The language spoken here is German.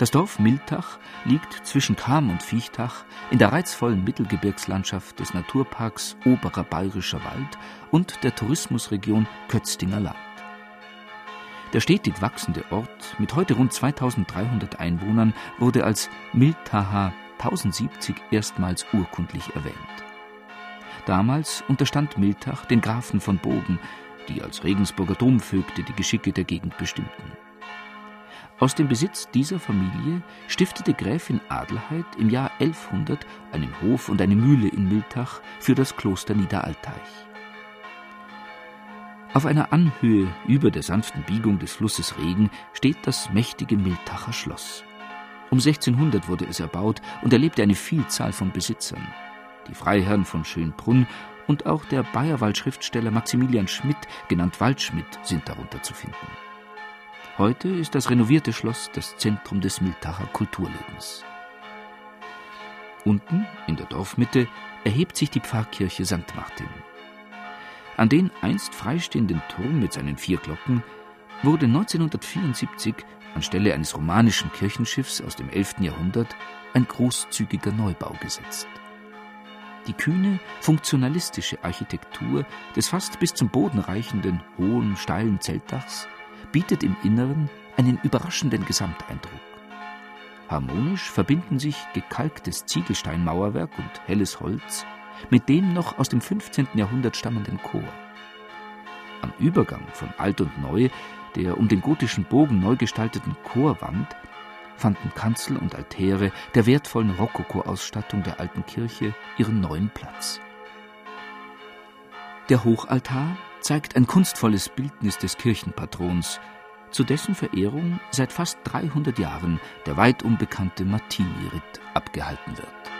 Das Dorf Miltach liegt zwischen Kam und Viechtach in der reizvollen Mittelgebirgslandschaft des Naturparks Oberer Bayerischer Wald und der Tourismusregion Kötztinger Land. Der stetig wachsende Ort mit heute rund 2300 Einwohnern wurde als Miltacher 1070 erstmals urkundlich erwähnt. Damals unterstand Miltach den Grafen von Bogen, die als Regensburger Domvögte die Geschicke der Gegend bestimmten. Aus dem Besitz dieser Familie stiftete Gräfin Adelheid im Jahr 1100 einen Hof und eine Mühle in Miltach für das Kloster Niederalteich. Auf einer Anhöhe über der sanften Biegung des Flusses Regen steht das mächtige Miltacher Schloss. Um 1600 wurde es erbaut und erlebte eine Vielzahl von Besitzern. Die Freiherren von Schönbrunn und auch der Bayerwald-Schriftsteller Maximilian Schmidt, genannt Waldschmidt, sind darunter zu finden. Heute ist das renovierte Schloss das Zentrum des Miltacher Kulturlebens. Unten, in der Dorfmitte, erhebt sich die Pfarrkirche St. Martin. An den einst freistehenden Turm mit seinen vier Glocken wurde 1974 anstelle eines romanischen Kirchenschiffs aus dem 11. Jahrhundert ein großzügiger Neubau gesetzt. Die kühne, funktionalistische Architektur des fast bis zum Boden reichenden, hohen, steilen Zeltdachs bietet im Inneren einen überraschenden Gesamteindruck. Harmonisch verbinden sich gekalktes Ziegelsteinmauerwerk und helles Holz mit dem noch aus dem 15. Jahrhundert stammenden Chor. Am Übergang von Alt und Neu, der um den gotischen Bogen neu gestalteten Chorwand, fanden Kanzel und Altäre der wertvollen Rokoko-Ausstattung der alten Kirche ihren neuen Platz. Der Hochaltar zeigt ein kunstvolles Bildnis des Kirchenpatrons, zu dessen Verehrung seit fast 300 Jahren der weit unbekannte Martini-Ritt abgehalten wird.